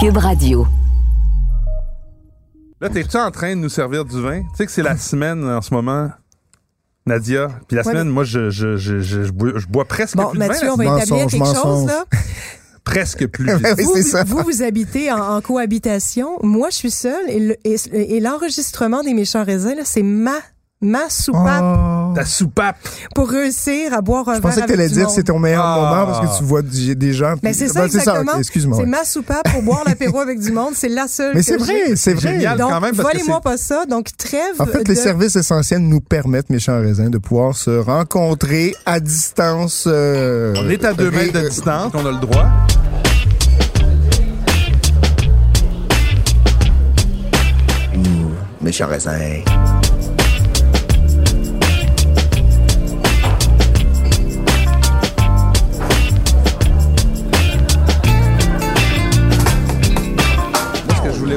Cube Radio. Là, t'es-tu en train de nous servir du vin? Tu sais que c'est la semaine en ce moment, Nadia. Puis la Ouais, semaine, mais- moi, je, je, je, je, je bois, je bois presque Bon, plus de vin. Mathieu, on va établir Mensonge, quelque chose, là. Presque plus. Oui, Vous, ça. vous, vous habitez en, en cohabitation. Moi, je suis seule. Et, le- et- et l'enregistrement des méchants raisins, là, c'est ma, ma soupape Oh. Ta soupape. pour réussir à boire un Je verre pensais que t'allais dire c'est ton meilleur Ah. moment parce que tu vois des gens. Mais puis- c'est ça, Ben, exactement. ok, Excuse-moi. C'est ouais. ma soupape pour boire l'apéro avec du monde. C'est la seule Mais que c'est j'ai. vrai, c'est vrai. Génial. Donc, quand même, volez-moi pas ça. Donc, trêve En fait, de... les services essentiels nous permettent, mes chers raisins, de pouvoir se rencontrer à distance. euh, On est à deux mètres de distance, on a le droit. Mes chers raisins.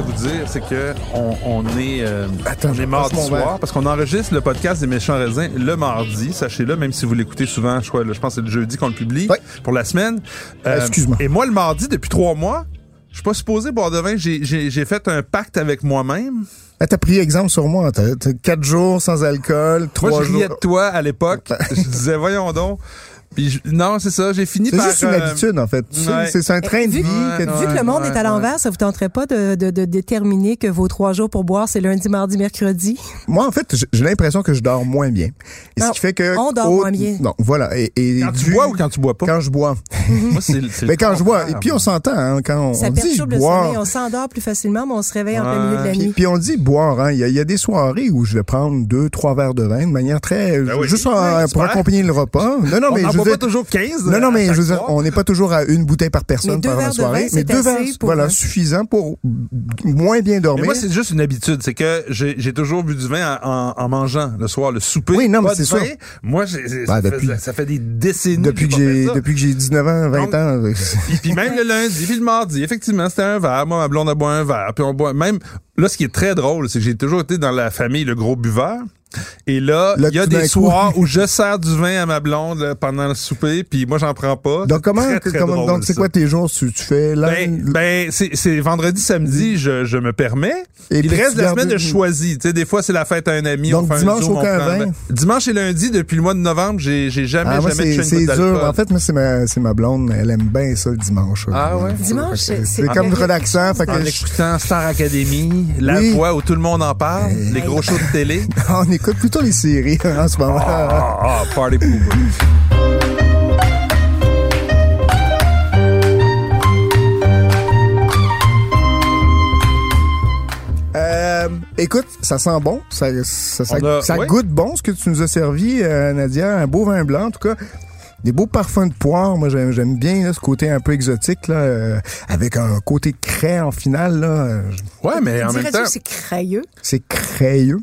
Voulais vous dire, c'est que on, on est, euh, Attends, on je est mardi soir verre. parce qu'on enregistre le podcast des méchants raisins le mardi. Sachez-le, même si vous l'écoutez souvent, je, crois, je pense que c'est le jeudi qu'on le publie pour la semaine. Euh, Excuse-moi. Et moi, le mardi, depuis trois mois, je suis pas supposé boire de vin. J'ai- fait un pacte avec moi-même. Ah, T'as pris exemple sur moi. T'as t'as quatre jours sans alcool, trois Moi, je jours. riais de toi à l'époque. je disais, voyons donc. Puis je- non, c'est ça. J'ai fini C'est par. juste une euh, habitude, en fait. Ouais. C'est c'est un train de Vu- vie. Ouais, que- non. Vu que le monde Ouais, est à l'envers, ça vous tenterait pas de, de, de déterminer que vos trois jours pour boire, c'est lundi, mardi, mercredi? Moi, en fait, j'ai- l'impression que je dors moins bien. Et ce qui fait que. on dort moins bien. Non, voilà. Et, et Quand tu bois ou quand tu bois pas? Quand je bois. Moi, c'est c'est Mais quand je bois. Et puis, on s'entend, hein, quand on, Ça on dit perturbe le boire. sommeil. On s'endort plus facilement, mais on se réveille en plein milieu de la Puis, nuit. puis on dit boire, hein. Il y, a, il y a des soirées où je vais prendre deux, trois verres de vin de manière très, Ben oui. juste pour accompagner le repas. Non, non, On mais boit pas toujours 15. non, non, à mais chaque je veux dire, soir. on n'est pas toujours à une bouteille par personne par la soirée. vin, mais deux verres, pour, voilà, suffisant pour moins bien Mais dormir. moi, c'est juste une habitude. C'est que j'ai toujours bu du vin en, en- en mangeant le soir, le souper. Oui, non, mais c'est. Moi, Bah, ça, fait, ça fait des décennies depuis que j'ai depuis que j'ai 19 ans, 20 Donc- ans. Puis, puis même le lundi, puis le mardi, effectivement, c'était un verre. Moi, ma blonde a boit un verre. Puis on boit même. Là, ce qui est très drôle, c'est que j'ai toujours été dans la famille le gros buveur. Et là, il y a des soirs où je sers du vin à ma blonde là, pendant le souper, puis moi, j'en prends pas. Donc, C'est comment, très, très comment- drôle, donc, c'est quoi tes jours? Tu, tu fais là? Ben, ben c'est c'est vendredi, samedi, je, je me permets. Et puis reste de la semaine, je choisis. Tu sais, des fois, c'est la fête à un ami. Donc, on fait dimanche, un zoom, aucun vin? Dimanche et lundi, depuis le mois de novembre, j'ai j'ai jamais, Ah, moi, jamais c'est, touché c'est une goutte dur. En fait, moi, c'est ma, c'est ma blonde. Elle aime bien ça le dimanche. Ah ouais? Dimanche, c'est- c'est c'est comme relaxant. En écoutant Star Academy, La. Voix où tout le monde en parle, les gros shows de télé. on écoute plutôt les séries en ce moment. Ah, ah, party pooper. Euh, écoute, ça sent bon. Ça, ça, ça, On a- ça ouais. goûte bon ce que tu nous as servi, euh, Nadia. Un beau vin blanc, en tout cas. Des beaux parfums de poire. Moi, j'aime, j'aime bien là, ce côté un peu exotique, là, euh, avec un côté craie en finale. Là, Ouais, mais en même temps, que c'est crayeux? c'est crayeux.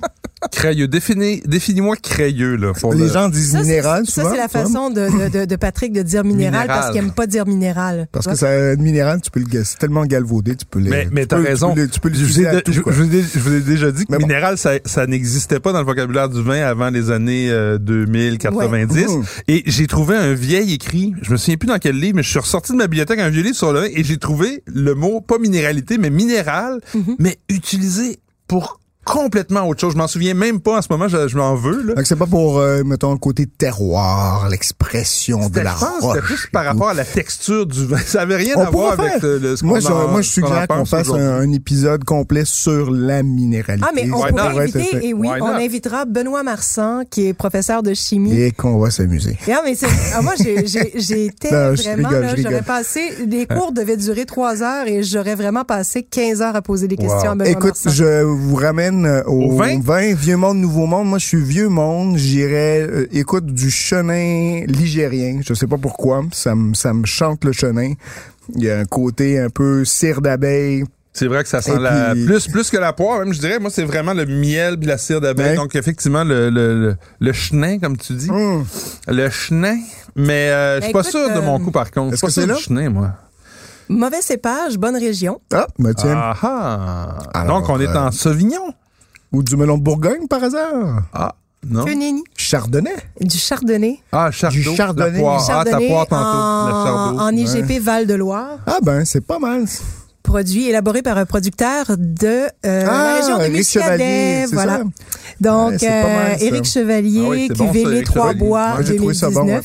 Crayeux. Définis, définis-moi crayeux, là. pour Les le- gens disent Ça, c'est- minéral ça, c'est la façon de, de, de, de Patrick de dire minéral, Minéral. parce qu'il aime pas dire minéral. Parce que ça, minéral, tu peux le c'est tellement galvaudé, tu peux les. Mais, mais tu t'as peux- raison. Tu peux, le- tu peux je, vous l'utiliser ai, à tout, je- quoi. je vous ai- je vous ai déjà dit que bon. minéral, ça, ça n'existait pas dans le vocabulaire du vin avant les années euh, 2090. Ouais. Mhm. Et j'ai trouvé un vieil écrit, je me souviens plus dans quel livre, mais je suis ressorti de ma bibliothèque un vieux livre sur le vin et j'ai trouvé le mot, pas minéralité, mais minéral, Mhm. mais utilisé pour complètement autre chose. Je m'en souviens même pas en ce moment, je, je m'en veux. Là. Donc, c'est pas pour, euh, mettons, le côté terroir, l'expression de la je pense c'était roche. plus par rapport à la texture du vin. Ça avait rien On à voir pourrait avec faire. euh, le, ce Moi, qu'on je, en- moi, je qu'on suggère qu'on pense fasse un, un épisode complet sur la minéralité. Ah, mais on Why pourrait inviter, fait. et oui, Why on not? invitera Benoît Marsan, qui est professeur de chimie. Et qu'on va s'amuser. Non, mais c'est, ah, moi, j'ai, j'ai, j'étais Non, je vraiment, rigole, là, j'aurais passé, les cours devaient durer trois heures et j'aurais vraiment passé 15 heures à poser des questions à Benoît Écoute, Marsan. je vous ramène euh, au, Au vin? Vieux monde, nouveau monde. Moi, je suis vieux monde. J'irais, euh, écoute, du chenin ligérien. Je sais pas pourquoi. Ça me, ça me chante le chenin. Il y a un côté un peu cire d'abeille. C'est vrai que ça sent Et la plus plus que la poire, même je dirais. Moi, c'est vraiment le miel puis la cire d'abeille. Ouais. Donc effectivement le le, le, le chenin comme tu dis, Hum. le chenin. Mais euh, je suis Ben, pas sûr de euh, mon coup par contre. Je est-ce suis pas que sûr c'est du là? chenin moi. Mauvais cépage, bonne région. Ah, ben tiens. Ah ah. Alors, Donc on est euh, en Sauvignon. Ou du melon de Bourgogne, par hasard? Ah non. Que nenni. Chardonnay. Du chardonnay. Ah chardot. Du chardonnay. La poire. Du Ah ta chardonnay poire tantôt. en, en IGP Val-de-Loire. Ah ben, c'est pas mal. Produit élaboré par un producteur de euh, la Ah, région de Muscadet. Voilà. ça? Donc, Ouais, mal, euh. Éric Chevalier, Ah oui, bon, ça, Éric Trois Chevalier. Bois bon, 2019.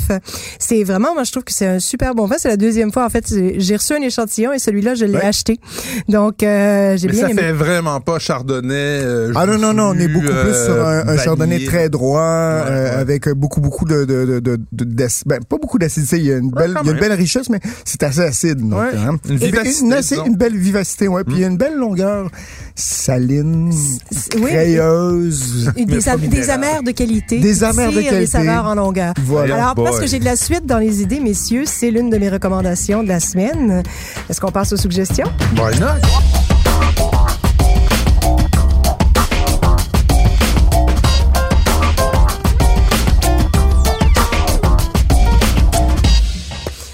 C'est vraiment, moi, je trouve que c'est un super bon vin. C'est la deuxième fois. En fait, j'ai reçu un échantillon et celui-là, je l'ai Ouais. acheté. Donc, euh, j'ai bien ça aimé. fait vraiment pas chardonnay. euh, Ah non, non, non, on est beaucoup plus sur un, chardonnay très droit, ouais. avec beaucoup, beaucoup de, de, de, de, ben, pas beaucoup d'acidité. Il y a une belle, il y a une belle richesse, mais c'est assez acide. Donc, Ouais, hein. une Et- vivacité, Une, assez- disons. une belle vivacité, ouais. Puis il y a une belle longueur saline, oui. crayeuse. Des, des amères de qualité. Des qui amères de qualité. saveurs en longueur. Voilà. Alors, parce que j'ai de la suite dans les idées, messieurs, c'est l'une de mes recommandations de la semaine. Est-ce qu'on passe aux suggestions? Why not?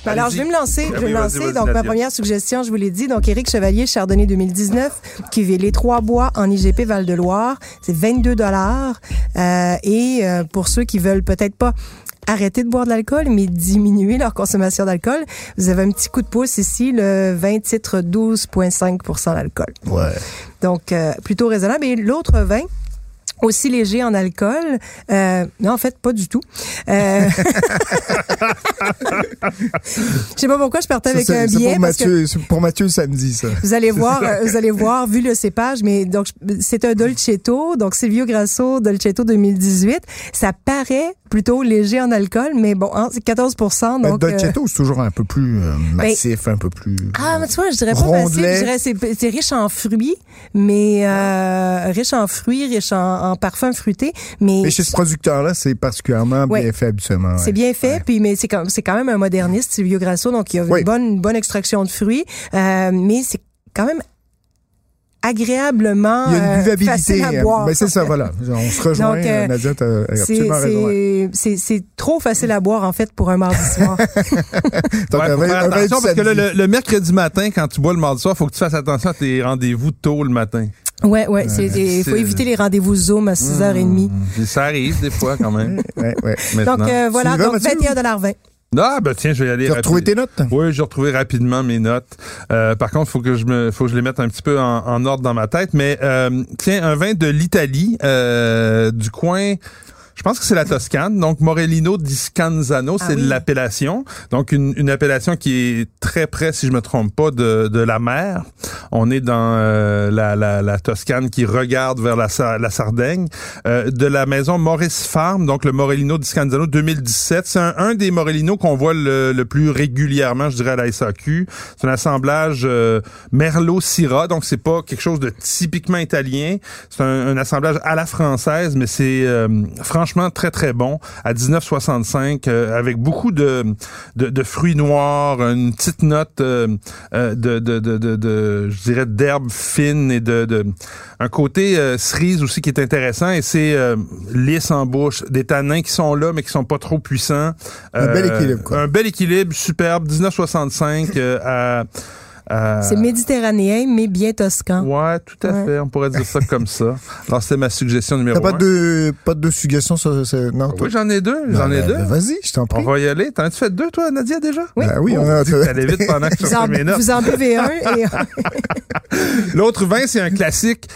Alors, Allez-y. je vais me lancer. Je vais me lancer. Donc, ma première suggestion, je vous l'ai dit. Donc, Éric Chevalier, Chardonnay 2019, cuvée Les Trois Bois en IGP Val-de-Loire. C'est 22 dollars. Euh, et euh, pour ceux qui veulent peut-être pas arrêter de boire de l'alcool, mais diminuer leur consommation d'alcool, vous avez un petit coup de pouce ici, le 20 titres 12,5% d'alcool. Ouais. Donc, euh, plutôt raisonnable. Et l'autre vin, aussi léger en alcool, euh, non, en fait, pas du tout. Euh... Je sais pas pourquoi je partais avec un c'est billet. pour parce que Mathieu, c'est pour Mathieu samedi, ça. vous allez voir, euh, vous allez voir, vu le cépage, mais donc c'est un Dolcetto, donc Silvio Grasso Dolcetto 2018. Ça paraît plutôt léger en alcool, mais bon, hein, c'est 14 Ben, donc. euh, Dolcetto, c'est toujours un peu plus euh, massif, un peu plus... ah, mais tu vois, je dirais pas massif, je dirais c'est, c'est riche en fruits, mais euh, riche en fruits, riche en, en parfums fruités, mais, Mais chez ce producteur-là, c'est particulièrement Ouais. bien fait habituellement. c'est ouais. bien fait, Ouais. puis mais c'est quand, c'est quand même un moderniste, Silvio Grasso, donc il y a une bonne, une bonne extraction de fruits, euh, mais c'est quand même agréablement Il y a une euh, buvabilité. facile à euh, boire. Ben, c'est ça, voilà. On se rejoint, Donc, euh, euh, Nadia, t'as C'est, absolument raison. ouais. c'est, c'est, c'est trop facile à boire, en fait, pour un mardi soir. Donc, Ouais, un un attention parce que là, le, le mercredi matin, quand tu bois le mardi soir, faut que tu fasses attention à tes rendez-vous tôt le matin. Ouais, ouais, c'est, il faut éviter les rendez-vous Zoom à 6h30. Mmh, Ça arrive des fois quand même. Ouais, ouais. maintenant. Donc, euh, voilà, donc Mathieu? 21,20 Ah, ben tiens, je vais y aller. Tu as retrouvé tes notes? Oui, j'ai retrouvé rapidement mes notes. Euh, par contre, faut que je me, faut que je les mette un petit peu en, en ordre dans ma tête. Mais euh, tiens, un vin de l'Italie, euh, du coin. Je pense que c'est la Toscane, donc Morellino di Scanzano, Ah c'est oui. l'appellation. Donc une, une appellation qui est très près, si je me trompe pas, de, de la mer. On est dans euh, la, la, la Toscane qui regarde vers la, la Sardaigne. Euh, de la maison Maurice Farm, donc le Morellino di Scanzano 2017. C'est un, un des Morellino qu'on voit le, le plus régulièrement, je dirais, à la SAQ. C'est un assemblage euh, Merlot-Syrah, donc c'est pas quelque chose de typiquement italien. C'est un, un assemblage à la française, mais c'est euh, franchement très très bon à 19,65 euh, avec beaucoup de, de, de fruits noirs, une petite note euh, euh, de, de, de, je dirais d'herbes fines et de, de un côté euh, cerise aussi qui est intéressant et c'est lisse en bouche, des tanins qui sont là mais qui sont pas trop puissants. Un bel équilibre, quoi. Un bel équilibre, superbe, 1965 euh, à à- C'est méditerranéen, mais bien toscan. Ouais, tout à Ouais. fait. On pourrait dire ça comme ça. Alors, c'était ma suggestion numéro T'as pas un. de, pas de suggestions sur ce, non, toi? Oui, j'en ai deux. J'en ai deux. ben, Vas-y, je t'en On prie. va y aller. T'en as-tu fait deux, toi, Nadia, déjà? Oui. Ben oui, Oh, on a, t'allais vite pendant que je Vous en, mes notes. vous en buvez un et L'autre vin, c'est un classique.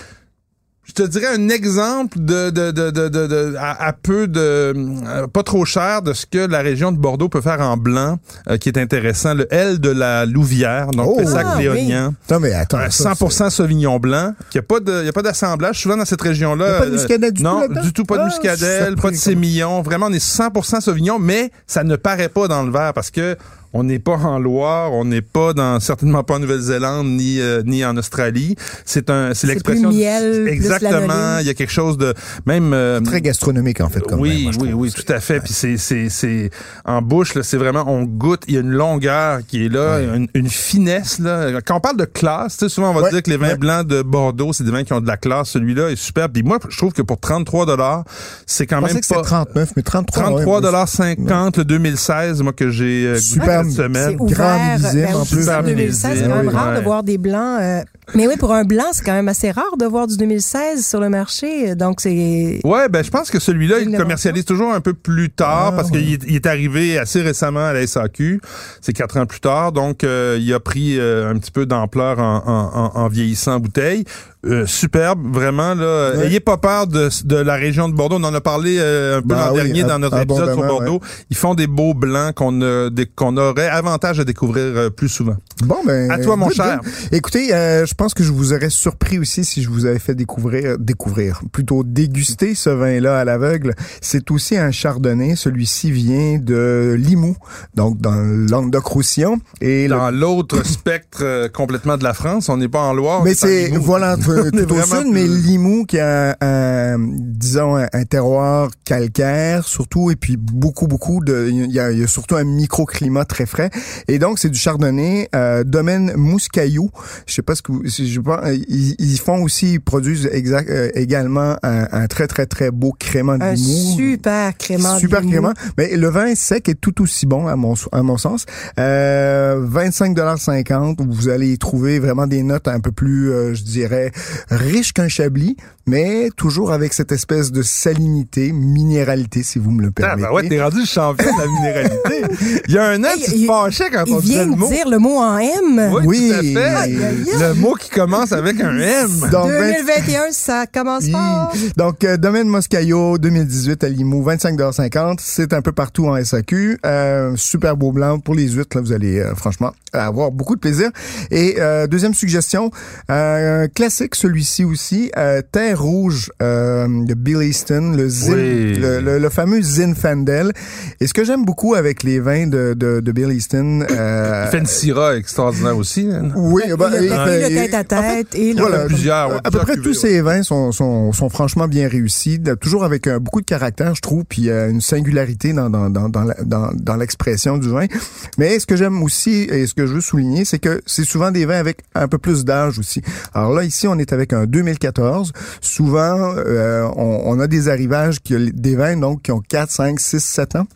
Je te dirais un exemple de, de, de, de, de, de- à, à peu de euh, pas trop cher de ce que la région de Bordeaux peut faire en blanc, euh, qui est intéressant. Le L de la Louvière, donc Oh. le sac Ah, léonien. Mais attends. Un ça, 100% Sauvignon blanc, qui a pas de, y a pas d'assemblage. Souvent dans cette région-là, Y a pas de euh, muscadelle du tout non, du tout pas de Ah, muscadelle, pas de sémillon. Vraiment, on est 100% Sauvignon, mais ça ne paraît pas dans le verre parce que on n'est pas en Loire, on n'est pas dans certainement pas en Nouvelle-Zélande ni euh, ni en Australie. C'est un, c'est l'expression miel, plus exactement. Il y a quelque chose de même euh, Très gastronomique, en fait, comme oui, moi, je oui, trouve. oui, tout à fait. Puis c'est, c'est, c'est en bouche là, c'est vraiment on goûte. Il y a une longueur qui est là, Ouais. une, une finesse là. Quand on parle de classe, tu sais, souvent on va Ouais, dire que les vins ouais. blancs de Bordeaux, c'est des vins qui ont de la classe. Celui-là est superbe. Puis moi, je trouve que pour 33 dollars, c'est quand Je même que pas 39, mais 33. 33 ouais, dollars 50 le 2016, moi que j'ai euh, goûté Super, cette semaine. c'est ouvert. Grand Ben, en aussi, plus. en 2016, c'est quand même rare de voir des blancs euh, Mais oui, pour un blanc, c'est quand même assez rare de voir du 2016 sur le marché. Donc, c'est. Ouais, ben je pense que celui-là, il commercialise toujours un peu plus tard Ah, parce qu'il est, il est arrivé assez récemment à la SAQ. C'est quatre ans plus tard, donc euh, il a pris euh, un petit peu d'ampleur en, en- en- en vieillissant en bouteille. Euh, superbe, vraiment là. Ouais. Ayez pas peur de, de la région de Bordeaux. On en a parlé euh, un peu Bah l'an oui, dernier dans notre épisode sur Bordeaux. Ils font des beaux blancs qu'on aurait avantage à découvrir plus souvent. Bon, ben. À toi, mon good, cher. good. Écoutez, euh, je pense que je vous aurais surpris aussi si je vous avais fait découvrir, découvrir, plutôt déguster ce vin-là à l'aveugle. C'est aussi un chardonnay. Celui-ci vient de Limoux, donc dans Languedoc-Roussillon. Et le Dans l'autre spectre euh, complètement de la France, on n'est pas en Loire. Mais c'est voilà tout au sud, mais Limoux qui a un, disons un, un terroir calcaire surtout et puis beaucoup beaucoup de il y y a surtout un microclimat très frais et donc c'est du chardonnay euh, domaine Mouscaillou. Je sais pas ce que vous, je pas, euh, ils, ils font aussi ils produisent exact euh, également un, un très très très beau crément de Un super crément. Super crément. Mais le vin sec est tout aussi bon à mon à mon sens. Euh, 25,50 Vous allez trouver vraiment des notes un peu plus, euh, je dirais, riches qu'un chablis, mais toujours avec cette espèce de salinité, minéralité, si vous me le Ah, permettez. ben ouais, t'es rendu champion de la minéralité. Il y a un an, Hey, tu te fâchais quand on Il disait vient le de mot. dire le mot en M. Oui, Oui. tout à fait. Le mot qui commence avec un M. Donc, 20 2021, ça commence. Hi. Donc, euh, Domaine Moscayo, 2018 à Limoux, 25,50 C'est un peu partout en SAQ. Euh, super beau blanc pour les huîtres. Là, vous allez euh, franchement avoir beaucoup de plaisir. Et euh, deuxième suggestion, euh, un classique celui-ci aussi, euh, Rouge euh, de Bill Easton, le, Zin, Oui. le, le- le fameux Zinfandel. Et ce que j'aime beaucoup avec les vins de, de, de Bill Easton... Euh, Il fait une syrah extraordinaire aussi. hein. oui, ben, Il a pris le tête à en fait, tête et le- voilà, plusieurs, ouais, à peu près cuvées, tous ces vins sont, sont, sont franchement bien réussis, toujours avec euh, beaucoup de caractère, je trouve, puis euh, une singularité dans, dans, dans, dans, la- dans, dans l'expression du vin. Mais ce que j'aime aussi et ce que je veux souligner, c'est que c'est souvent des vins avec un peu plus d'âge aussi. Alors là, ici, on est avec un 2014. Souvent, euh, on, on a des arrivages, qui, des vins donc qui ont 4, 5, 6, 7 ans.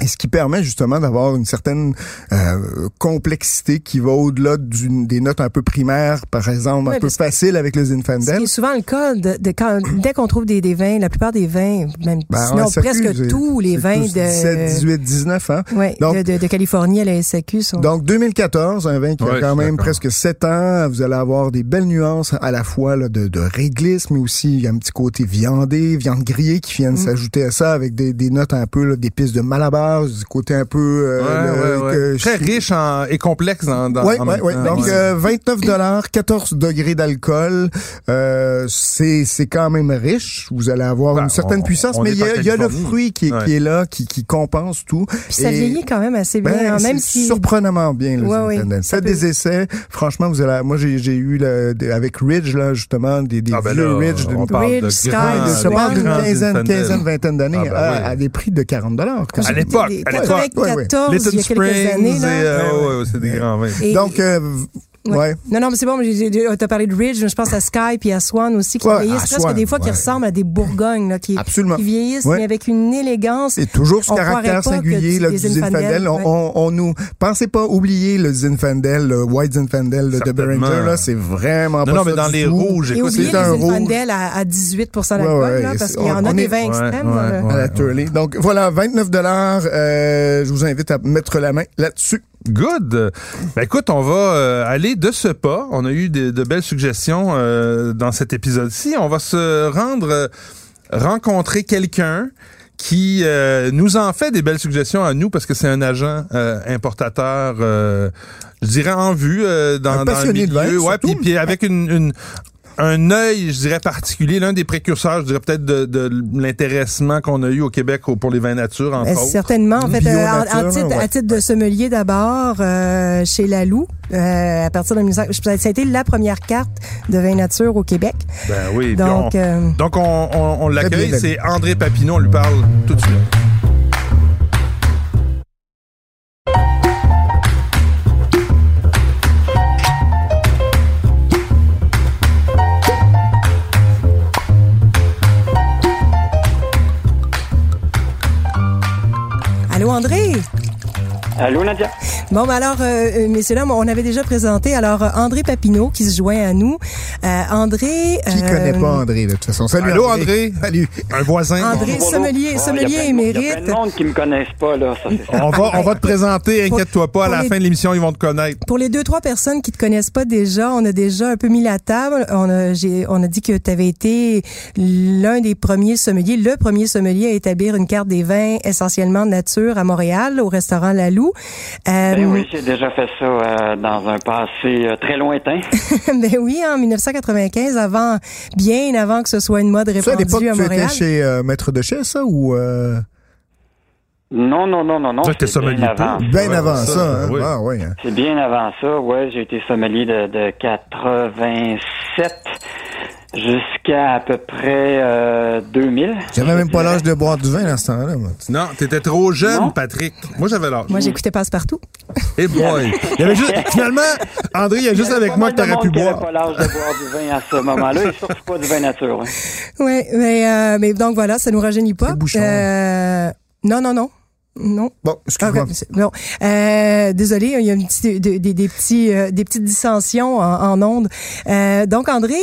Et ce qui permet justement d'avoir une certaine euh, complexité qui va au-delà d'une- des notes un peu primaires, par exemple, un peu faciles avec le Ce Zinfandel. qui est souvent le cas de, de quand, dès qu'on trouve des, des vins, la plupart des vins, même Ben, sinon presque c'est- tous les c'est vins tous 17, de, 18, 19, hein? ouais, Donc- de, de, de Californie à la SAQ sont. Donc 2014, un vin qui a quand même presque 7 ans. Vous allez avoir des belles nuances à la fois là, de, de réglisse, mais aussi il y a un petit côté viandé, viande grillée qui viennent Mm. s'ajouter à ça avec des, des notes un peu là, d'épices de Malabar, du côté un peu euh, Ouais, le- ouais, ouais. que Très je- riche en- et complexe dans, dans Ouais, en ouais, même ouais. temps. Donc Ouais. euh, 29 dollars, 14 degrés d'alcool, euh, c'est c'est quand même riche. Vous allez avoir Ben, une certaine on- puissance, on mais il y, a- y le fruit qui, est- Ouais. qui est là, qui, qui compense tout. Puis ça Et- vieillit quand même assez bien, ben, hein, même si surprenamment bien le oui, ça Faites peut- des essais. Franchement, vous allez. Moi, j'ai j'ai eu le, avec Ridge là justement des, des Ah, ben vieux là, Ridge. d'une- on parle de Ridge, Sky, grands- je parle d'une quinzaine, quinzaine, vingtaine d'années Ah, ben à, oui. à des prix de 40 dollars. À l'époque, À l'époque. 94, Little il y a quelques Springs années. et, Là. euh, ouais, ouais, c'est des grands vins. Et- Donc, euh, Ouais. ouais. Non, non, mais c'est bon, mais j'ai- t'as parlé de Ridge, je pense à Sky puis à Swan aussi, qui Ouais, vieillissent à presque Swan, des fois qui ressemblent à des Bourgognes, là, qui, Absolument. qui vieillissent, Ouais. mais avec une élégance. Et toujours ce On caractère singulier là, du Zinfandel. On, on, on nous pensez pas oublier le Zinfandel, le White Zinfandel de. Beringer. Là, c'est vraiment Non, pas non, mais ça dans les tout. rouges, Et écoute, oublier c'est un les rouge. Zinfandel à, à 18 d'alcool, Ouais, ouais, là, parce qu'il y en on a des est- vins extrêmes. à la Turley. Donc voilà, 29 dollars. Euh, je vous invite à mettre la main là-dessus. Good. Ben écoute, on va euh, aller de ce pas. On a eu de, de belles suggestions euh, dans cet épisode-ci. On va se rendre euh, rencontrer quelqu'un qui euh, nous en fait des belles suggestions à nous parce que c'est un agent euh, importateur, euh, je dirais en vue euh, dans, Un dans le passionné de vin, milieu. ouais, puis, puis avec une, une un œil, je dirais, particulier, l'un des précurseurs, je dirais peut-être de, de l'intéressement qu'on a eu au Québec pour les vins nature, entre Ben, autres. certainement. En fait, euh, en- en, nature, titre, ouais. à titre de sommelier d'abord, euh, chez Lalou, euh, à partir de 1900, ça a été la première carte de vin nature au Québec. Ben oui. Donc, on- euh, Donc, on, on, on l'accueille. C'est André Papineau. On lui parle tout de suite. Allô André? Allô, Nadia? Bon, ben alors, euh, messieurs, là, on avait déjà présenté alors André Papineau qui se joint à nous. Euh, André... Qui connaît pas André, de toute façon? Salut, Allô, André. Salut. Un voisin. André, sommelier, sommelier émérite. Il y a plein de monde qui me connaissent pas, là. Ça, on, va, on va te présenter, inquiète-toi pas, à la fin de l'émission, ils vont te connaître. Pour les deux, trois personnes qui te connaissent pas déjà, on a déjà un peu mis la table. On a, j'ai, on a dit que tu avais été l'un des premiers sommeliers, le premier sommelier à établir une carte des vins essentiellement nature à Montréal, au restaurant Lalou. Euh, ben oui, j'ai déjà fait ça euh, dans un passé euh, très lointain. ben oui, en 1995, avant, bien avant que ce soit une mode répandue ça, à, à Montréal. Tu étais chez Maître de Chez, ça, ou... Non, non, non, non, non. C'est bien avant. Bien avant ça, hein? oui. Ah, oui. Hein. C'est bien avant ça, ouais. J'ai été sommelier de, de 87 jusqu'à à peu près euh, 2000. J'avais même pas l'âge de boire du vin à ce temps-là. Moi. Non, t'étais trop jeune, non? Patrick. Moi, j'avais l'âge. Moi, j'écoutais Passe-Partout. Eh hey boy! Il y avait juste, finalement, André, il y a juste avec moi que t'aurais pu boire. pas l'âge de boire du vin à ce moment-là et surtout pas du vin nature. Hein. Oui, mais, euh, mais donc voilà, ça nous rajeunit pas. Euh, non, non, non. Non. Bon, excuse-moi. Bon. Euh, désolé, il y a une petite, des, des, des petits, euh, des petites dissensions en, en ondes. Euh, donc, André,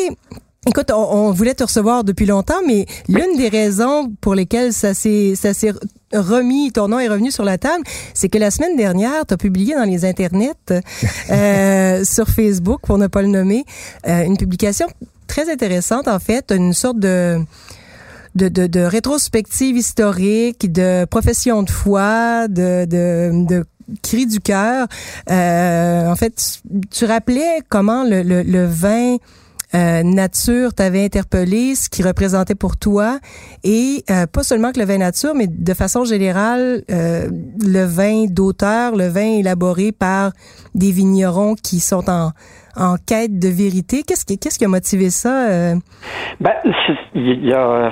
Écoute, on, on, voulait te recevoir depuis longtemps, mais l'une des raisons pour lesquelles ça s'est ça s'est remis, ton nom est revenu sur la table, c'est que la semaine dernière, tu as publié dans les internets, euh, sur Facebook, pour ne pas le nommer, euh, une publication très intéressante, en fait, une sorte de de, de, de, rétrospective historique, de profession de foi, de, de, de cri du cœur. Euh, en fait, tu rappelais comment le, le, le vin euh, nature t'avait interpellé, ce qui représentait pour toi, et euh, pas seulement que le vin nature, mais de façon générale, euh, le vin d'auteur, le vin élaboré par des vignerons qui sont en, en quête de vérité. Qu'est-ce qui, qu'est-ce qui a motivé ça? Euh? Ben, il y, y a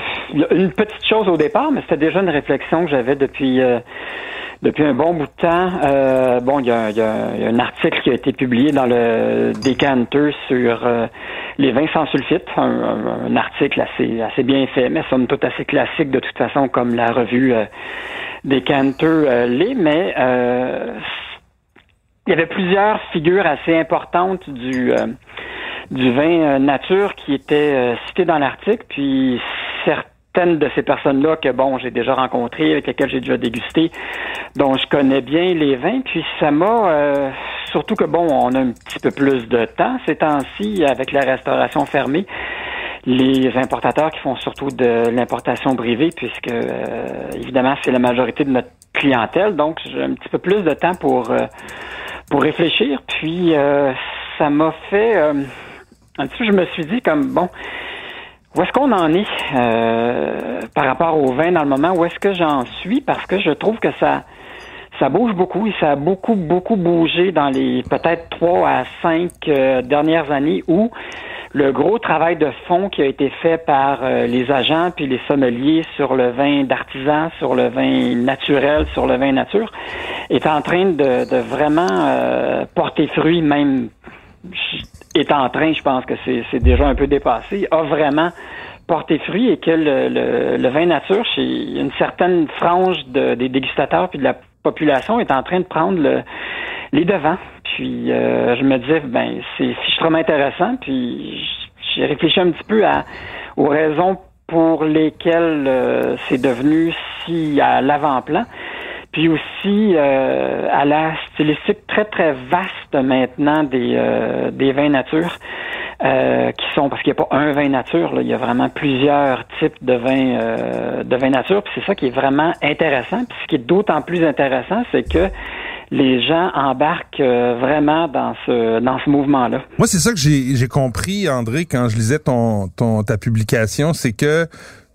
une petite chose au départ, mais c'était déjà une réflexion que j'avais depuis euh, depuis un bon bout de temps. Euh, bon, il y, a, il y, a, un article qui a été publié dans le Decanter sur euh, les vins sans sulfite, un, un, un, article assez assez bien fait, mais somme toute assez classique de toute façon, comme la revue euh, Decanter euh, l'est, mais euh, il y avait plusieurs figures assez importantes du du vin nature qui étaient citées dans l'article, puis de ces personnes-là que, bon, j'ai déjà rencontrées, avec lesquelles j'ai déjà dégusté, dont je connais bien les vins. Puis ça m'a, euh, surtout que, bon, on a un petit peu plus de temps ces temps-ci avec la restauration fermée. Les importateurs qui font surtout de l'importation privée, puisque, euh, évidemment, c'est la majorité de notre clientèle. Donc, j'ai un petit peu plus de temps pour, euh, pour réfléchir. Puis, ça m'a fait... un petit peu, je me suis dit comme, bon, où est-ce qu'on en est euh, par rapport au vin dans le moment? Où est-ce que j'en suis? Parce que je trouve que ça ça bouge beaucoup et ça a beaucoup, beaucoup bougé dans les peut-être trois à cinq euh, dernières années où le gros travail de fond qui a été fait par euh, les agents puis les sommeliers sur le vin d'artisan, sur le vin naturel, sur le vin nature, est en train de, de vraiment euh, porter fruit, même est en train, je pense que c'est déjà un peu dépassé, a vraiment porté fruit et que le, vin nature, chez une certaine frange de, des dégustateurs puis de la population, est en train de prendre le, les devants. Puis euh, je me disais, ben c'est fichtrement intéressant. Puis j'ai réfléchi un petit peu aux raisons pour lesquelles euh, c'est devenu si à l'avant-plan puis aussi euh, à la stylistique très très vaste maintenant des euh, des vins nature euh, qui sont parce qu'il n'y a pas un vin nature, il y a vraiment plusieurs types de vins euh, de vins nature. Puis c'est ça qui est vraiment intéressant. Puis ce qui est d'autant plus intéressant, c'est que les gens embarquent euh, vraiment dans ce dans ce mouvement-là. Moi, c'est ça que j'ai j'ai compris, André, quand je lisais ton ton ta publication, c'est que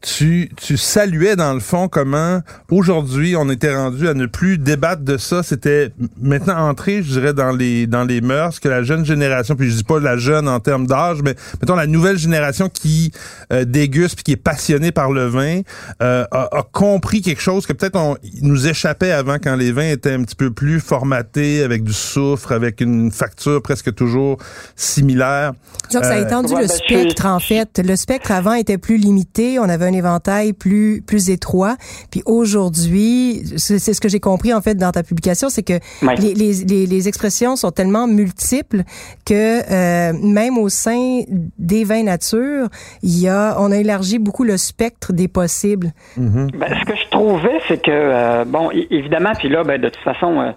tu, tu saluais dans le fond comment aujourd'hui on était rendu à ne plus débattre de ça. C'était maintenant entré, je dirais, dans les dans les mœurs que la jeune génération, puis je dis pas la jeune en termes d'âge, mais mettons la nouvelle génération qui euh, déguste puis qui est passionnée par le vin euh, a, a, compris quelque chose que peut-être on nous échappait avant quand les vins étaient un petit peu plus formatés avec du soufre, avec une facture presque toujours similaire. Donc ça a étendu euh, le spectre en fait. Le spectre avant était plus limité. On avait un éventail plus plus étroit. Puis aujourd'hui, c'est ce que j'ai compris en fait dans ta publication, c'est que les, les, les, expressions sont tellement multiples que euh, même au sein des vins nature, il y a, on a élargi beaucoup le spectre des possibles. Mm-hmm. ben, ce que je trouvais, c'est que euh, bon, évidemment, puis là, ben, de toute façon. Euh,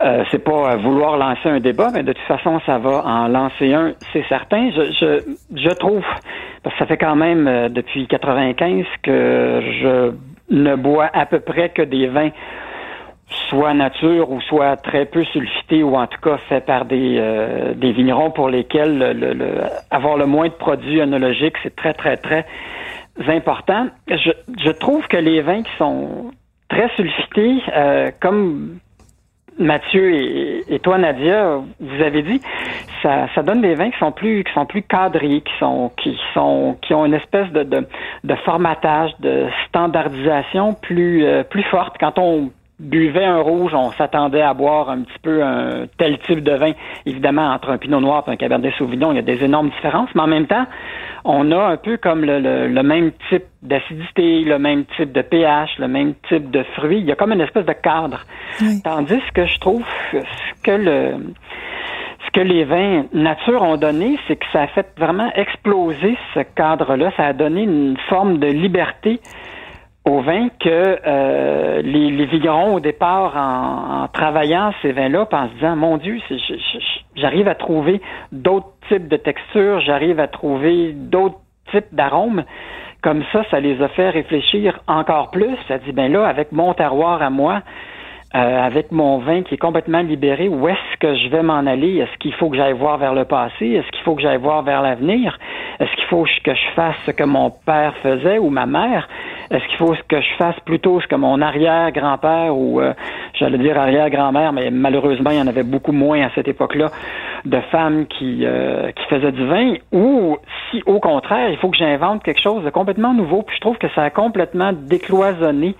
euh, c'est pas vouloir lancer un débat, mais de toute façon, ça va en lancer un, c'est certain. Je, je, je trouve, parce que ça fait quand même euh, depuis 95 que je ne bois à peu près que des vins soit nature ou soit très peu sulfités ou en tout cas faits par des, euh, des vignerons pour lesquels le, avoir le moins de produits œnologiques, c'est très, très, très important. Je, je trouve que les vins qui sont très sulfités, comme Mathieu et, toi Nadia, vous avez dit, ça, ça donne des vins qui sont plus qui sont plus cadrés, qui sont qui sont qui ont une espèce de de, formatage, de standardisation plus euh, plus forte. Quand on buvait un rouge, on s'attendait à boire un petit peu un tel type de vin. Évidemment, entre un Pinot Noir et un Cabernet Sauvignon, il y a des énormes différences, mais en même temps, on a un peu comme le, le, même type d'acidité, le même type de pH, le même type de fruits. Il y a comme une espèce de cadre. Tandis que je trouve ce que le ce que les vins nature ont donné, c'est que ça a fait vraiment exploser ce cadre-là. Ça a donné une forme de liberté au vin que euh, les, les, vignerons au départ en, travaillant ces vins-là, en se disant mon Dieu, j'arrive à trouver d'autres types de textures, j'arrive à trouver d'autres types d'arômes. Comme ça, ça les a fait réfléchir encore plus. Ça dit ben là, avec mon terroir à moi, euh, avec mon vin qui est complètement libéré, où est-ce que je vais m'en aller? Est-ce qu'il faut que j'aille voir vers le passé? Est-ce qu'il faut que j'aille voir vers l'avenir? Est-ce qu'il faut que je fasse ce que mon père faisait ou ma mère? Est-ce qu'il faut que je fasse plutôt ce que mon arrière-grand-père ou euh, j'allais dire arrière-grand-mère, mais malheureusement il y en avait beaucoup moins à cette époque-là de femmes qui euh, qui faisaient du vin? Ou si au contraire il faut que j'invente quelque chose de complètement nouveau. Puis je trouve que ça a complètement décloisonné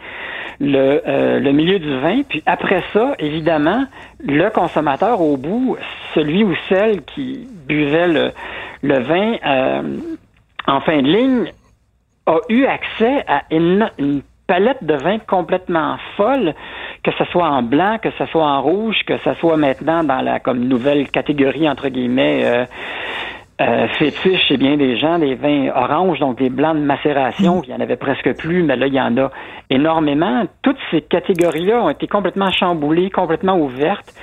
le, euh, le milieu du vin. Après ça, évidemment, le consommateur au bout, celui ou celle qui buvait le, vin en fin de ligne, a eu accès à une, palette de vins complètement folle, que ce soit en blanc, que ce soit en rouge, que ce soit maintenant dans la comme nouvelle catégorie entre guillemets euh, euh, fétiche chez bien des gens, des vins oranges, donc des blancs de macération, il y en avait presque plus, mais là il y en a énormément. Toutes ces catégories-là ont été complètement chamboulées, complètement ouvertes.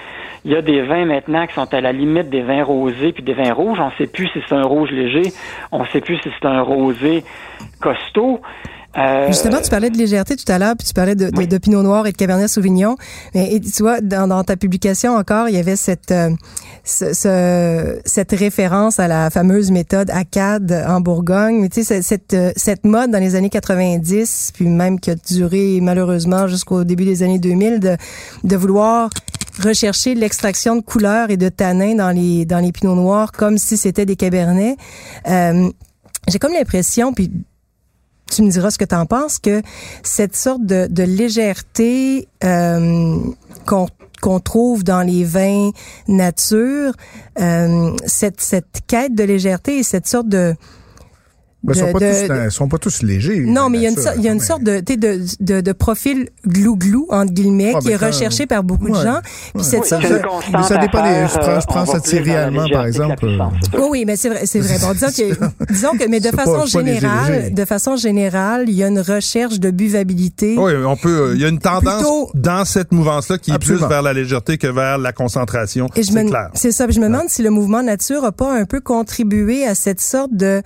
Il y a des vins maintenant qui sont à la limite des vins rosés puis des vins rouges. On ne sait plus si c'est un rouge léger, on ne sait plus si c'est un rosé costaud. Euh, Justement, tu parlais de légèreté tout à l'heure, puis tu parlais de, de, Pinot Noir et de Cabernet Sauvignon. Et, tu vois, dans, ta publication encore, il y avait cette euh, ce, cette référence à la fameuse méthode ACAD en Bourgogne. Mais tu sais, cette, euh, cette mode dans les années 90, puis même qui a duré malheureusement jusqu'au début des années 2000, de, de vouloir rechercher l'extraction de couleurs et de tanins dans les dans les pinots noirs comme si c'était des cabernets. Euh, j'ai comme l'impression, puis tu me diras ce que tu en penses, que cette sorte de, légèreté euh, qu'on qu'on trouve dans les vins nature, euh, cette, cette quête de légèreté et cette sorte de ils sont, pas tous, sont pas tous légers. Non, mais il y a une, il y a une sorte de, de, de, de profil glou-glou, entre guillemets, qui est recherché par beaucoup de gens. Puis cette ça, ça, dépend des, je prends, je prends cette série allemande, par exemple. Oui, oui, mais c'est vrai, c'est vrai. Bon, disons que, disons que, mais de façon générale, de façon générale, il y a une recherche de buvabilité. Oui, on peut, il y a une tendance dans cette mouvance-là qui est plus vers la légèreté que vers la concentration. C'est clair. C'est ça. Je me demande si le mouvement nature a pas un peu contribué à cette sorte de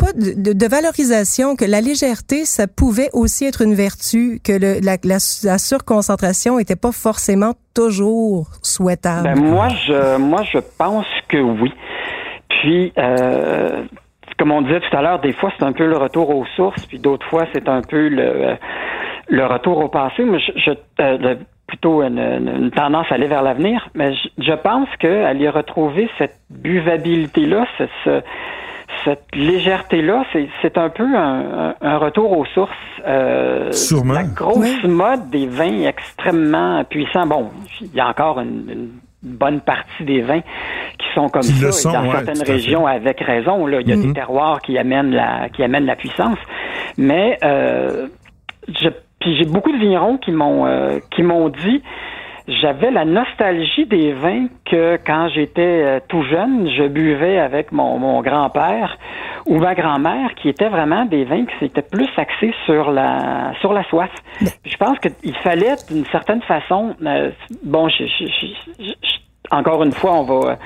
pas de, valorisation que la légèreté, ça pouvait aussi être une vertu, que la, surconcentration était pas forcément toujours souhaitable. Ben moi, je, moi, je pense que oui. Puis, euh, comme on disait tout à l'heure, des fois, c'est un peu le retour aux sources, puis d'autres fois, c'est un peu le, le retour au passé. Mais je, euh, plutôt une, tendance à aller vers l'avenir, mais je, je pense qu'elle y retrouver cette buvabilité-là, ce, cette légèreté-là, c'est un peu un, un, retour aux sources. Euh, Sûrement. La grosse mode des vins extrêmement puissants. Bon, il y a encore une, bonne partie des vins qui sont comme ça. dans certaines régions, avec raison, là, il y a des mm-hmm. terroirs qui amènent la qui amènent la puissance. Mais euh, je, puis j'ai beaucoup de vignerons qui m'ont euh, qui m'ont dit j'avais la nostalgie des vins que quand j'étais euh, tout jeune, je buvais avec mon, mon grand-père ou ma grand-mère, qui étaient vraiment des vins qui s'étaient plus axés sur la sur la soif. Je pense qu'il fallait d'une certaine façon, euh, bon, je, je, je, encore une fois, on va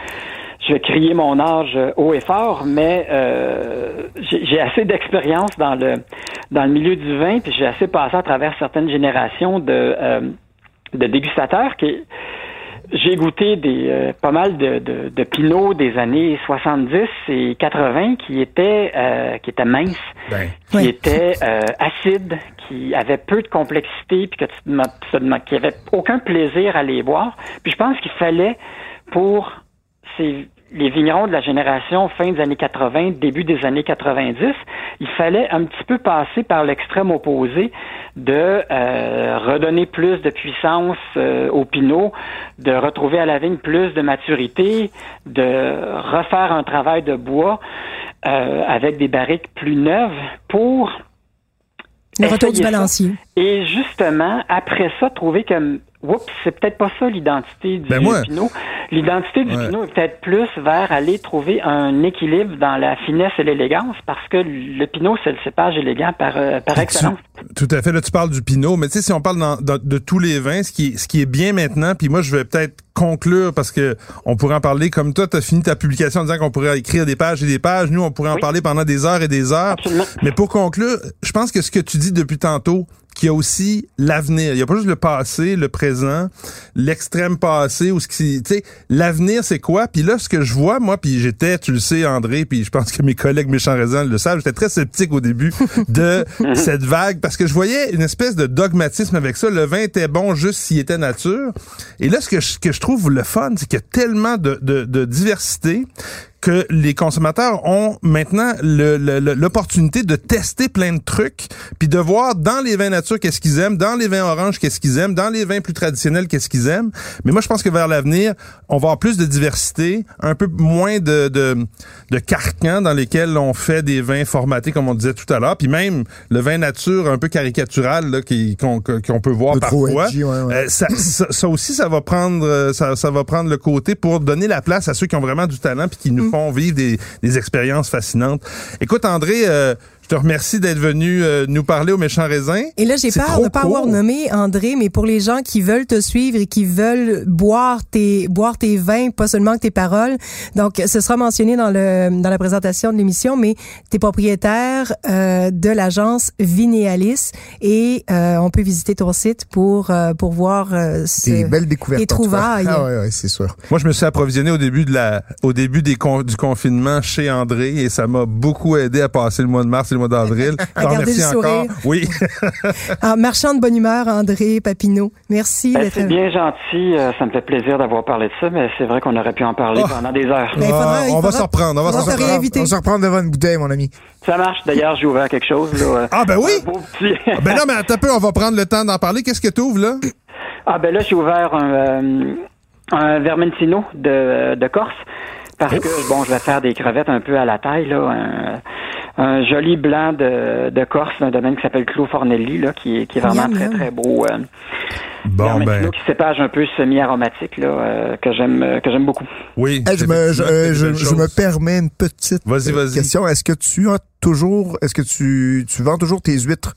je vais crier mon âge haut et fort, mais euh, j'ai assez d'expérience dans le dans le milieu du vin, puis j'ai assez passé à travers certaines générations de euh, de dégustateurs qui j'ai goûté des euh, pas mal de, de, de pinots des années 70 et 80 qui étaient euh, qui étaient minces, Ben, qui Oui. étaient euh, acides, qui avaient peu de complexité, puis que tu te demandes- tu te demandes- qui avaient aucun plaisir à les boire. Puis je pense qu'il fallait pour ces les vignerons de la génération fin des années 80, début des années 90, il fallait un petit peu passer par l'extrême opposé de euh, redonner plus de puissance euh, au pinot, de retrouver à la vigne plus de maturité, de refaire un travail de bois euh, avec des barriques plus neuves pour Le retour du balancier. et justement, après ça, trouver que, oups, c'est peut-être pas ça l'identité du Ben moi- Pinot. L'identité du Ouais. Pinot est peut-être plus vers aller trouver un équilibre dans la finesse et l'élégance, parce que le Pinot, c'est le cépage élégant par, euh, par excellence. Tout à fait. Là, tu parles du Pinot, mais tu sais, si on parle dans- dans- de tous les vins, ce qui, est, ce qui est bien maintenant, puis moi, je vais peut-être conclure parce que on pourrait en parler comme toi, tu as fini ta publication en disant qu'on pourrait écrire des pages et des pages. Nous, on pourrait en Oui. parler pendant des heures et des heures. Absolument. Mais pour conclure, je pense que ce que tu dis depuis tantôt, qu'il y a aussi l'avenir. Il n'y a pas juste le passé, le présent, l'extrême passé ou ce qui, tu sais, l'avenir c'est quoi? Puis là, ce que je vois, moi, puis j'étais, tu le sais, André, puis je pense que mes collègues méchants raisins le savent, j'étais très sceptique au début de cette vague parce que je voyais une espèce de dogmatisme avec ça. Le vin était bon juste s'il était nature. Et là, ce que je, que je trouve le fun, c'est qu'il y a tellement de, de, de diversité que les consommateurs ont maintenant le- le- le- l'opportunité de tester plein de trucs, puis de voir dans les vins nature qu'est-ce qu'ils aiment, dans les vins oranges qu'est-ce qu'ils aiment, dans les vins plus traditionnels qu'est-ce qu'ils aiment. Mais moi, je pense que vers l'avenir, on va avoir plus de diversité, un peu moins de, de, de carcans dans lesquels on fait des vins formatés, comme on disait tout à l'heure, puis même le vin nature un peu caricatural qu'on qu'on peut voir parfois. edgy, ouais, ouais. Euh, ça, ça, ça aussi, ça va prendre, euh, ça, ça va prendre le côté pour donner la place à ceux qui ont vraiment du talent puis qui Mm. nous font vivre des, expériences fascinantes. Écoute, André, euh, je te remercie d'être venu euh, nous parler au méchant raisin. Et là, j'ai peur de ne pas avoir nommé André, mais pour les gens qui veulent te suivre et qui veulent boire tes boire tes vins, pas seulement que tes paroles. Donc, ce sera mentionné dans le dans la présentation de l'émission, mais tu es propriétaire euh, de l'agence Vinéalis et euh, on peut visiter ton site pour euh, pour voir euh, ce- Des belles découvertes. des trouvailles. Ah ouais, ouais, c'est sûr. Moi, je me suis approvisionné au début de la, au début des con- du confinement chez André et ça m'a beaucoup aidé à passer le mois de mars le mois d'avril. Remercie le sourire. encore. Oui. Ah, marchand de bonne humeur, André Papineau. Merci Ben, c'est bien gentil, euh, ça me fait plaisir d'avoir parlé de ça, mais c'est vrai qu'on aurait pu en parler Oh. pendant des heures. Ben, faudra- Ah, on va faudra- s'en reprendre. On va te reprendre. réinviter. On va se reprendre devant une bouteille, mon ami. Ça marche. D'ailleurs, j'ai ouvert quelque chose. Là, euh, Ah ben oui. petit- Ben non, mais attends un peu, on va prendre le temps d'en parler. Qu'est-ce que tu ouvres là? Ah ben là, j'ai ouvert un, euh, un Vermentino de, de Corse parce que bon, je vais faire des crevettes un peu à la taille là, un, joli blanc de, de Corse d'un domaine qui s'appelle Clos Fornelli là, qui est qui est vraiment très très beau. Euh, Bon ben, qui cépage un peu semi-aromatique là, euh, que j'aime euh, que j'aime beaucoup. oui. Hey, je, me, je, euh, je, me permets une petite Vas-y, euh, vas-y. question. Est-ce que tu as toujours, est-ce que tu, tu vends toujours tes huîtres?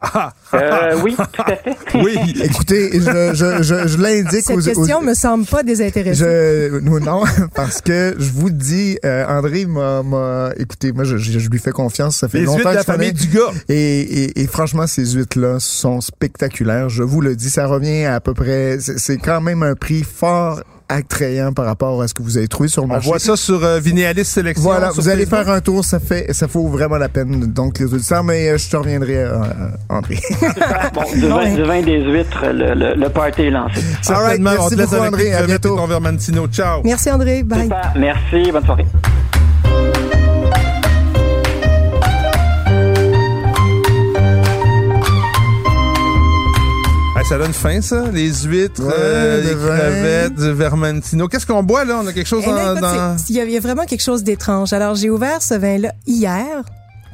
Ah, Euh, oui, tout à fait. oui. Écoutez, je, je, je, je l'indique Cette aux, question aux- me semble pas désintéressée. Je, non, parce que je vous dis, euh, André m'a, m'a- écoutez, moi, je, je, lui fais confiance. Ça fait Les longtemps de que la je connais. famille du gars. Et, et, et franchement, ces huîtres-là sont spectaculaires. Je vous le dis, ça revient à peu près, c'est quand même un prix fort attrayant par rapport à ce que vous avez trouvé sur le On marché. voit ça sur euh, Vinéalis Sélection. Voilà, vous allez Facebook. faire un tour, ça fait, ça vaut vraiment la peine. Donc, les auditeurs, mais euh, je te reviendrai, euh, euh, André. Bon, du vin, du vin des huîtres, le, le, le party est lancé. Certainement. Alright, on merci te laisse beaucoup, André. À bientôt. Ciao. Merci André. Bye. Super. Merci, bonne soirée. Ça donne faim, ça? Les huîtres, Ouais, euh, le les crevettes, du Vermentino. Qu'est-ce qu'on boit, là? On a quelque chose Eh là, dans... écoute, dans- il y, y a vraiment quelque chose d'étrange. Alors, j'ai ouvert ce vin-là hier.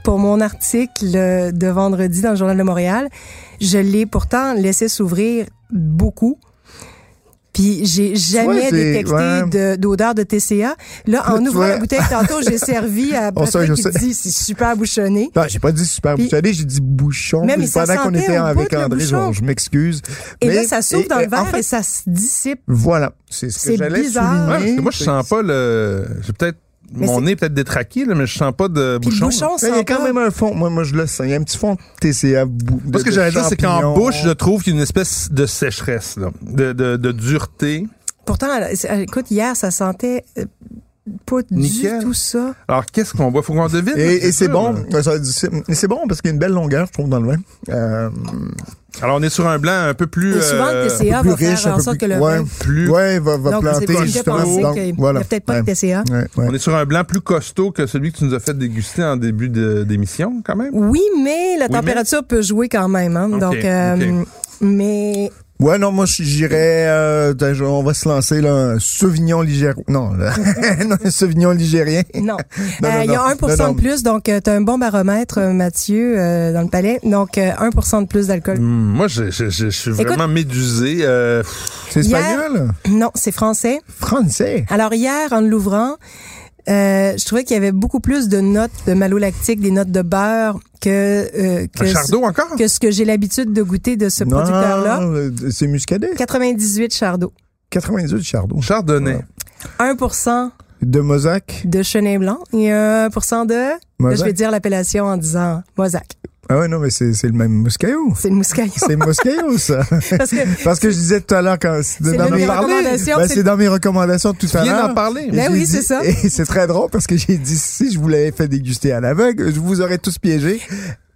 pour mon article de vendredi dans le Journal de Montréal. Je l'ai pourtant laissé s'ouvrir beaucoup. Puis j'ai jamais Ouais, détecté ouais. de- d'odeur de, TCA. Là, en ouvrant vois. la bouteille tantôt, j'ai servi à Oh, Patrick qui sais. dit c'est super bouchonné. Non, j'ai pas dit super Puis- bouchonné, j'ai dit bouchon. Mais- mais Puis ça pendant qu'on sentait était avec André, bouchon. je, je m'excuse. Et Mais- là, ça s'ouvre et- dans le verre en fait, et ça se dissipe. Voilà, c'est ce que C'est j'allais bizarre. souligner. Ouais, parce que moi, je sens pas le. J'ai peut-être. Mais Mon c'est- nez est peut-être détraqué, là, mais je sens pas de Puis le bouchon. bouchon, il y a quand même un fond. Moi, moi, je le sens. Il y a un petit fond de TCA. bou- de- Moi, ce que j'allais dire, c'est qu'en bouche, je trouve qu'il y a une espèce de sécheresse, là, de, de, de dureté. Pourtant, écoute, hier, ça sentait euh, pas Nickel. du tout ça. Alors, qu'est-ce qu'on boit? Faut qu'on devine. Et, et c'est bon. Euh, c'est- et c'est bon parce qu'il y a une belle longueur, je trouve, dans le vin. Euh, Alors, on est sur un blanc un peu plus. Et souvent, euh, le TCA plus va riche, faire un en peu sorte que plus- le ouais. vin... plus. ouais, va, va Donc, planter n'y voilà. a peut-être pas Ouais. de TCA. Ouais, ouais. On est sur un blanc plus costaud que celui que tu nous as fait déguster en début d'émission, quand même? Oui, mais la température peut jouer quand même. Hein? Donc, euh, mais Ouais, non, moi, j'irais, euh, on va se lancer, là, un Sauvignon ligérien. Non, là. non, un Sauvignon ligérien. non. Euh, Il y a non. 1 Non, non. de plus, donc tu as un bon baromètre, euh, Mathieu, euh, dans le palais. Donc, euh, 1% de plus d'alcool. Hum, moi, je, je, je, je suis Écoute- vraiment médusé. Euh, C'est Hier- espagnol? Non, c'est français. Français? Alors, hier, en l'ouvrant, euh, je trouvais qu'il y avait beaucoup plus de notes de malolactique, des notes de beurre que, euh, que, un chardot encore? que ce que j'ai l'habitude de goûter de ce producteur-là. euh, C'est muscadet. 98 Chardot. 98 Chardon. Chardonnay. 1% De Mozac. de Chenin Blanc et 1% de... Là, je vais dire l'appellation en disant Mozac. Ah ouais, non, mais c'est c'est le même Muscaillot. C'est le mouscaillon. C'est Muscaillot, ça. Parce que Parce que je disais tout à l'heure quand c'est C'est dans mes recommandations, Ben, c'est- c'est dans mes recommandations tout Tu à viens l'heure. d'en parler. Ben oui, dit- c'est ça. Et c'est très drôle parce que j'ai dit si je vous l'avais fait déguster à l'aveugle, je vous aurais tous piégés.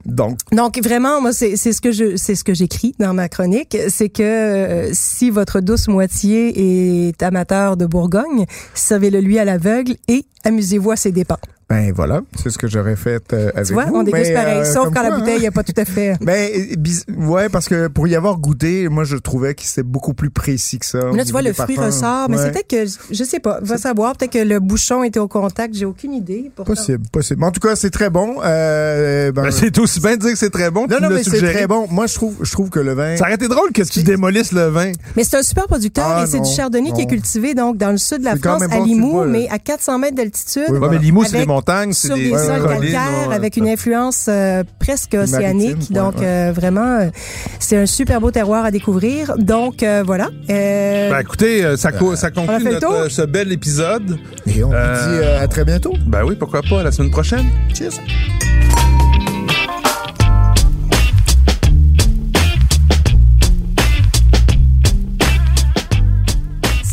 Donc, Donc vraiment, moi c'est c'est ce que je c'est ce que j'écris dans ma chronique, c'est que euh, si votre douce moitié est amateur de Bourgogne, servez-le lui à l'aveugle et amusez-vous à ses dépens. ben voilà, c'est ce que j'aurais fait euh, avec Tu vois, vous. on déguste mais, pareil, euh, sauf quand la quoi, bouteille hein. n'est pas tout à fait. Ben, euh, bis- ouais, parce que pour y avoir goûté, moi, je trouvais que c'était beaucoup plus précis que ça. Mais là, tu vois, le fruit parfums. ressort, mais Ouais. c'est peut-être que, je sais pas, va savoir, peut-être que le bouchon était au contact, j'ai aucune idée. pourtant. Possible, possible. En tout cas, c'est très bon. Euh, ben, Ben, c'est aussi bien de dire que c'est très bon. non, tu non, mais c'est très bon. Moi, je trouve, je trouve que le vin. Ça aurait été drôle que tu démolisses le vin. Mais c'est un super producteur Ah, et c'est du chardonnay qui est cultivé donc dans le sud de la France, à Limoux, mais à 400 mètres d'altitude. Oui, voilà. mais Limoux, c'est Avec- des montagnes, c'est des des ouais, sols calcaires ouais. avec une influence euh, presque océanique. Donc euh, vraiment, euh, c'est un super beau terroir à découvrir. Donc euh, voilà. Euh, Ben, écoutez, euh, ça, conclut notre, euh, ce bel épisode. Et on vous Euh, dit euh, à très bientôt. Ben oui, pourquoi pas, la semaine prochaine. Cheers.